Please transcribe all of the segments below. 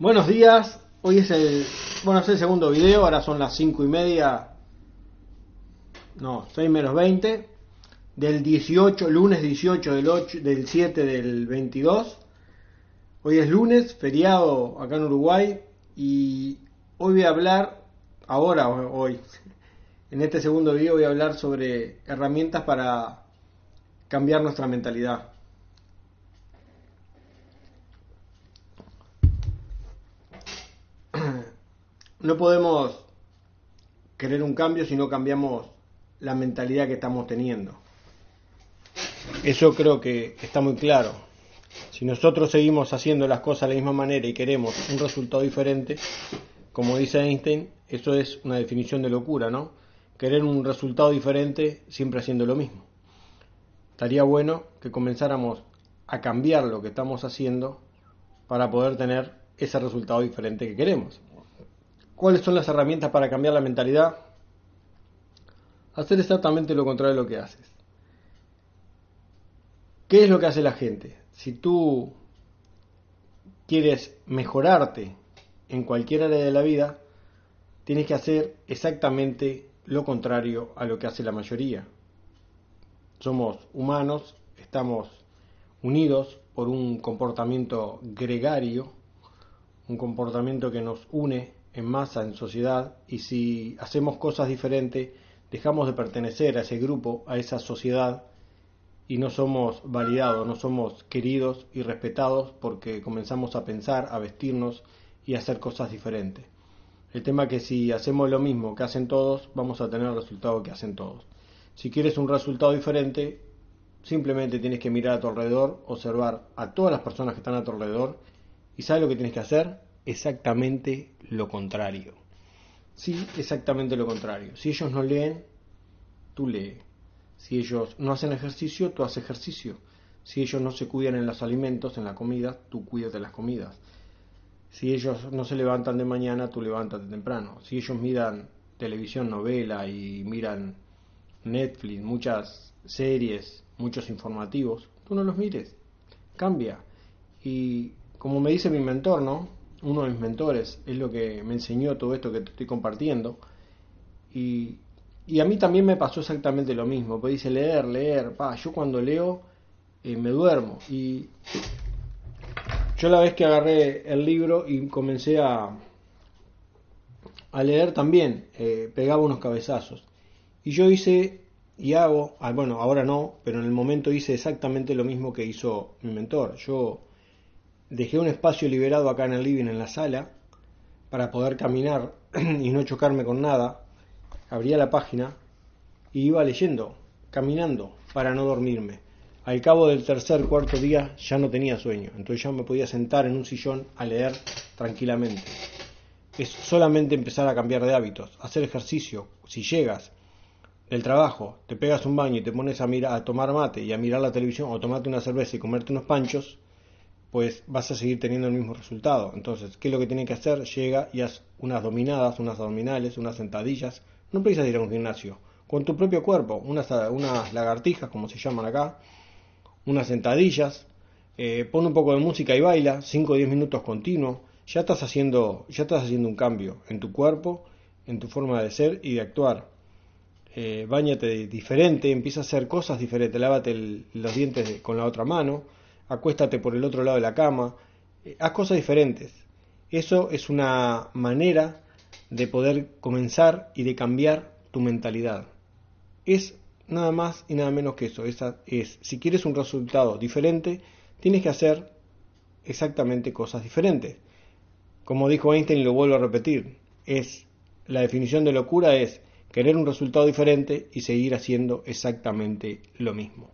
Buenos días, hoy es el, bueno, es el segundo video, ahora son las 5 y media, no, 6 menos 20, del 18, lunes 18 del, 8, del 7 del 22. Hoy es lunes, feriado acá en Uruguay, y hoy voy a hablar, ahora, hoy, en este segundo video voy a hablar sobre herramientas para cambiar nuestra mentalidad. No podemos querer un cambio si no cambiamos la mentalidad que estamos teniendo. Eso creo que está muy claro. Si nosotros seguimos haciendo las cosas de la misma manera y queremos un resultado diferente, como dice Einstein, eso es una definición de locura, ¿no? Querer un resultado diferente siempre haciendo lo mismo. Estaría bueno que comenzáramos a cambiar lo que estamos haciendo para poder tener ese resultado diferente que queremos. ¿Cuáles son las herramientas para cambiar la mentalidad? Hacer exactamente lo contrario de lo que haces. ¿Qué es lo que hace la gente? Si tú quieres mejorarte en cualquier área de la vida, tienes que hacer exactamente lo contrario a lo que hace la mayoría. Somos humanos, estamos unidos por un comportamiento gregario, un comportamiento que nos une en masa, en sociedad, y si hacemos cosas diferentes, dejamos de pertenecer a ese grupo, a esa sociedad, y no somos validados, no somos queridos y respetados porque comenzamos a pensar, a vestirnos y a hacer cosas diferentes. El tema es que si hacemos lo mismo que hacen todos, vamos a tener el resultado que hacen todos. Si quieres un resultado diferente, simplemente tienes que mirar a tu alrededor, observar a todas las personas que están a tu alrededor y ¿sabes lo que tienes que hacer? Exactamente lo contrario. Sí, exactamente lo contrario. Si ellos no leen, tú lee. Si ellos no hacen ejercicio, tú haces ejercicio. Si ellos no se cuidan en los alimentos, en la comida, tú cuidas de las comidas. Si ellos no se levantan de mañana, tú levántate temprano. Si ellos miran televisión, novela y miran Netflix, muchas series, muchos informativos, tú no los mires. Cambia. Y como me dice mi mentor, ¿no? Uno de mis mentores, es lo que me enseñó todo esto que te estoy compartiendo. Y, y a mí también me pasó exactamente lo mismo, pues dice leer, leer, pa, yo cuando leo eh, me duermo. Y yo la vez que agarré el libro y comencé a, a leer también, eh, pegaba unos cabezazos. Y yo hice y hago, ah, bueno, ahora no, pero en el momento hice exactamente lo mismo que hizo mi mentor. Yo dejé un espacio liberado acá en el living, en la sala, para poder caminar y no chocarme con nada. Abría la página y iba leyendo, caminando, para no dormirme. Al cabo del tercer, cuarto día ya no tenía sueño, entonces ya me podía sentar en un sillón a leer tranquilamente. Es solamente empezar a cambiar de hábitos, hacer ejercicio. Si llegas del trabajo, te pegas un baño y te pones a, mirar, a tomar mate y a mirar la televisión o tomarte una cerveza y comerte unos panchos, pues vas a seguir teniendo el mismo resultado. Entonces, ¿qué es lo que tiene que hacer? Llega y haz unas dominadas, unas abdominales, unas sentadillas. No precisas ir a un gimnasio. Con tu propio cuerpo, unas, unas lagartijas, como se llaman acá, unas sentadillas, eh, pon un poco de música y baila, 5 o 10 minutos continuos. Ya estás, haciendo, ya estás haciendo un cambio en tu cuerpo, en tu forma de ser y de actuar. Eh, bañate diferente, empieza a hacer cosas diferentes, lávate los dientes con la otra mano, acuéstate por el otro lado de la cama, eh, haz cosas diferentes. Eso es una manera de poder comenzar y de cambiar tu mentalidad. Es nada más y nada menos que eso. Esa es, si quieres un resultado diferente, tienes que hacer exactamente cosas diferentes. Como dijo Einstein y lo vuelvo a repetir, es la definición de locura es querer un resultado diferente y seguir haciendo exactamente lo mismo.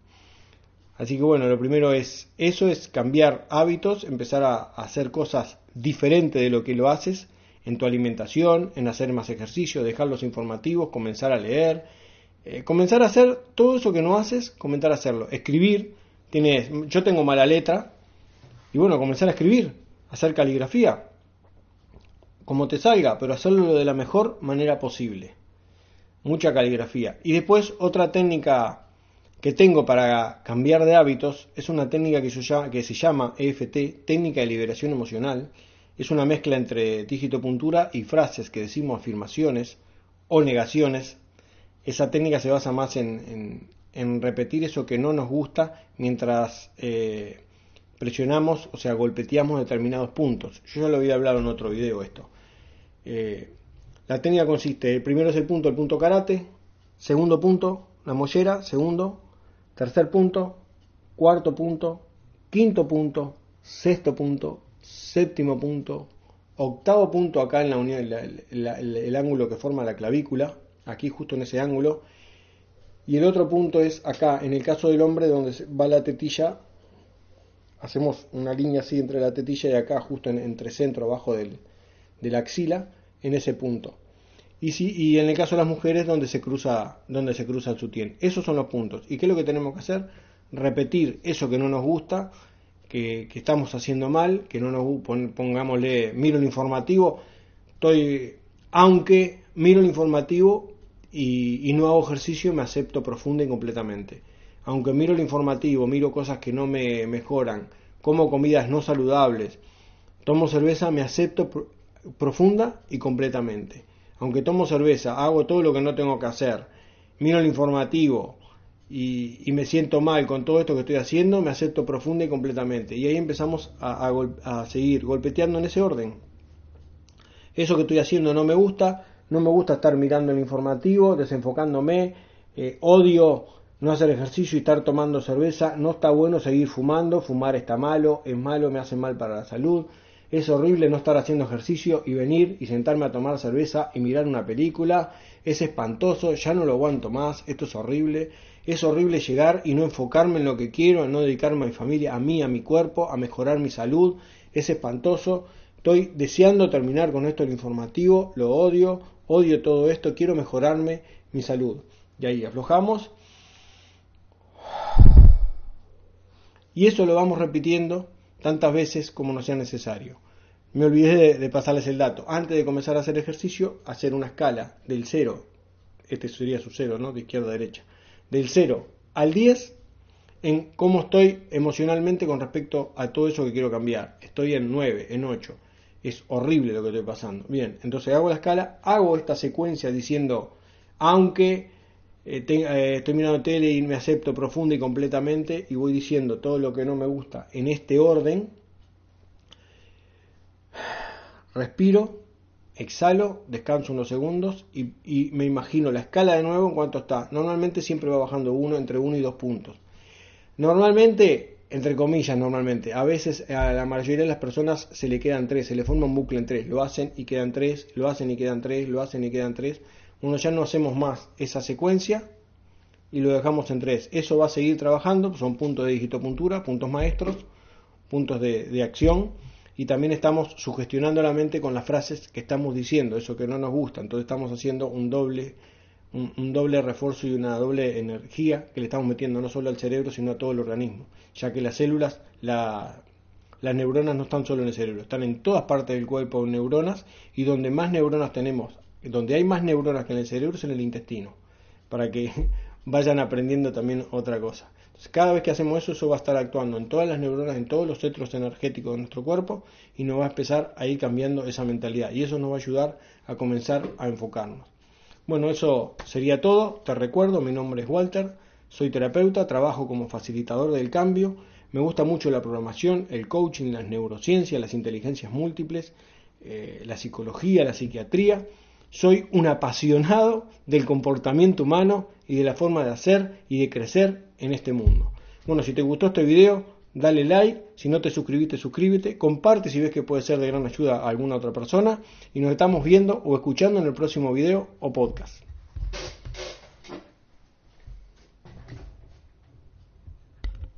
Así que bueno, lo primero es eso, es cambiar hábitos, empezar a hacer cosas diferentes de lo que lo haces en tu alimentación, en hacer más ejercicio, dejar los informativos, comenzar a leer, eh, comenzar a hacer todo eso que no haces, comenzar a hacerlo. Escribir, tienes, yo tengo mala letra, y bueno, comenzar a escribir, hacer caligrafía, como te salga, pero hacerlo de la mejor manera posible. Mucha caligrafía. Y después otra técnica que tengo para cambiar de hábitos es una técnica que, se llama EFT, técnica de liberación emocional. es una mezcla entre digitopuntura y frases que decimos afirmaciones o negaciones. Esa técnica se basa más en, repetir eso que no nos gusta mientras eh, presionamos, o sea, golpeteamos determinados puntos. Yo ya lo había hablado en otro video esto. Eh, la técnica consiste, el primero es el punto, el punto karate, segundo punto, la mollera, segundo, tercer punto, cuarto punto, quinto punto, sexto punto, séptimo punto, octavo punto acá en la unión, el, ángulo que forma la clavícula, aquí justo en ese ángulo, y el otro punto es acá, en el caso del hombre, donde va la tetilla, hacemos una línea así entre la tetilla y acá, justo en, entre centro, abajo del, de la axila, en ese punto. Y, si, y en el caso de las mujeres, donde se cruza, donde se cruza el sutién. Esos son los puntos. ¿Y qué es lo que tenemos que hacer? Repetir eso que no nos gusta, que, estamos haciendo mal, que no nos pongámosle, miro el informativo, estoy, aunque miro el informativo y, no hago ejercicio, me acepto profunda y completamente. Aunque miro el informativo, miro cosas que no me mejoran, como comidas no saludables, tomo cerveza, me acepto profunda y completamente. Aunque tomo cerveza, hago todo lo que no tengo que hacer, miro el informativo, y, me siento mal con todo esto que estoy haciendo, me acepto profunda y completamente. Y ahí empezamos a, seguir golpeteando en ese orden. Eso que estoy haciendo no me gusta, no me gusta estar mirando el informativo, desenfocándome, eh, odio no hacer ejercicio y estar tomando cerveza, no está bueno seguir fumando, fumar está malo, es malo, me hace mal para la salud, es horrible no estar haciendo ejercicio y venir y sentarme a tomar cerveza y mirar una película, es espantoso, ya no lo aguanto más, esto es horrible, es horrible llegar y no enfocarme en lo que quiero, en no dedicarme a mi familia, a mí, a mi cuerpo, a mejorar mi salud. Es espantoso. Estoy deseando terminar con esto el informativo, lo odio, odio todo esto, quiero mejorarme mi salud. Y ahí aflojamos. Y eso lo vamos repitiendo tantas veces como nos sea necesario. Me olvidé de, de, pasarles el dato. Antes de comenzar a hacer ejercicio, hacer una escala del 0. Este sería su 0, ¿no? De izquierda a derecha del 0 al 10 en cómo estoy emocionalmente con respecto a todo eso que quiero cambiar. Estoy en 9, en 8. Es horrible lo que estoy pasando. Bien, entonces hago la escala, hago esta secuencia diciendo, aunque eh, eh, estoy mirando tele y me acepto profunda y completamente, y voy diciendo todo lo que no me gusta en este orden, respiro, exhalo, descanso unos segundos y, me imagino la escala de nuevo en cuanto está. Normalmente siempre va bajando uno, entre uno y dos puntos. Normalmente, entre comillas, normalmente, a veces a la mayoría de las personas se le quedan tres, se le forma un bucle en tres, lo hacen y quedan tres, lo hacen y quedan tres, lo hacen y quedan tres. Uno ya no hacemos más esa secuencia y lo dejamos en tres. Eso va a seguir trabajando, son puntos de digitopuntura, puntos maestros, puntos de, de acción y también estamos sugestionando la mente con las frases que estamos diciendo, eso que no nos gusta, entonces estamos haciendo un doble, un, doble refuerzo y una doble energía que le estamos metiendo no solo al cerebro, sino a todo el organismo, ya que las células, la, las neuronas no están solo en el cerebro, están en todas partes del cuerpo neuronas y donde más neuronas tenemos, donde hay más neuronas que en el cerebro es en el intestino, para que vayan aprendiendo también otra cosa cada vez que hacemos eso, eso va a estar actuando en todas las neuronas, en todos los centros energéticos de nuestro cuerpo y nos va a empezar a ir cambiando esa mentalidad. Y eso nos va a ayudar a comenzar a enfocarnos. Bueno, eso sería todo. Te recuerdo, mi nombre es Walter, soy terapeuta, trabajo como facilitador del cambio. Me gusta mucho la programación, el coaching, las neurociencias, las inteligencias múltiples, eh, la psicología, la psiquiatría. Soy un apasionado del comportamiento humano y de la forma de hacer y de crecer en este mundo. Bueno, si te gustó este video, dale like, si no te suscribiste, suscríbete, comparte si ves que puede ser de gran ayuda a alguna otra persona y nos estamos viendo o escuchando en el próximo video o podcast.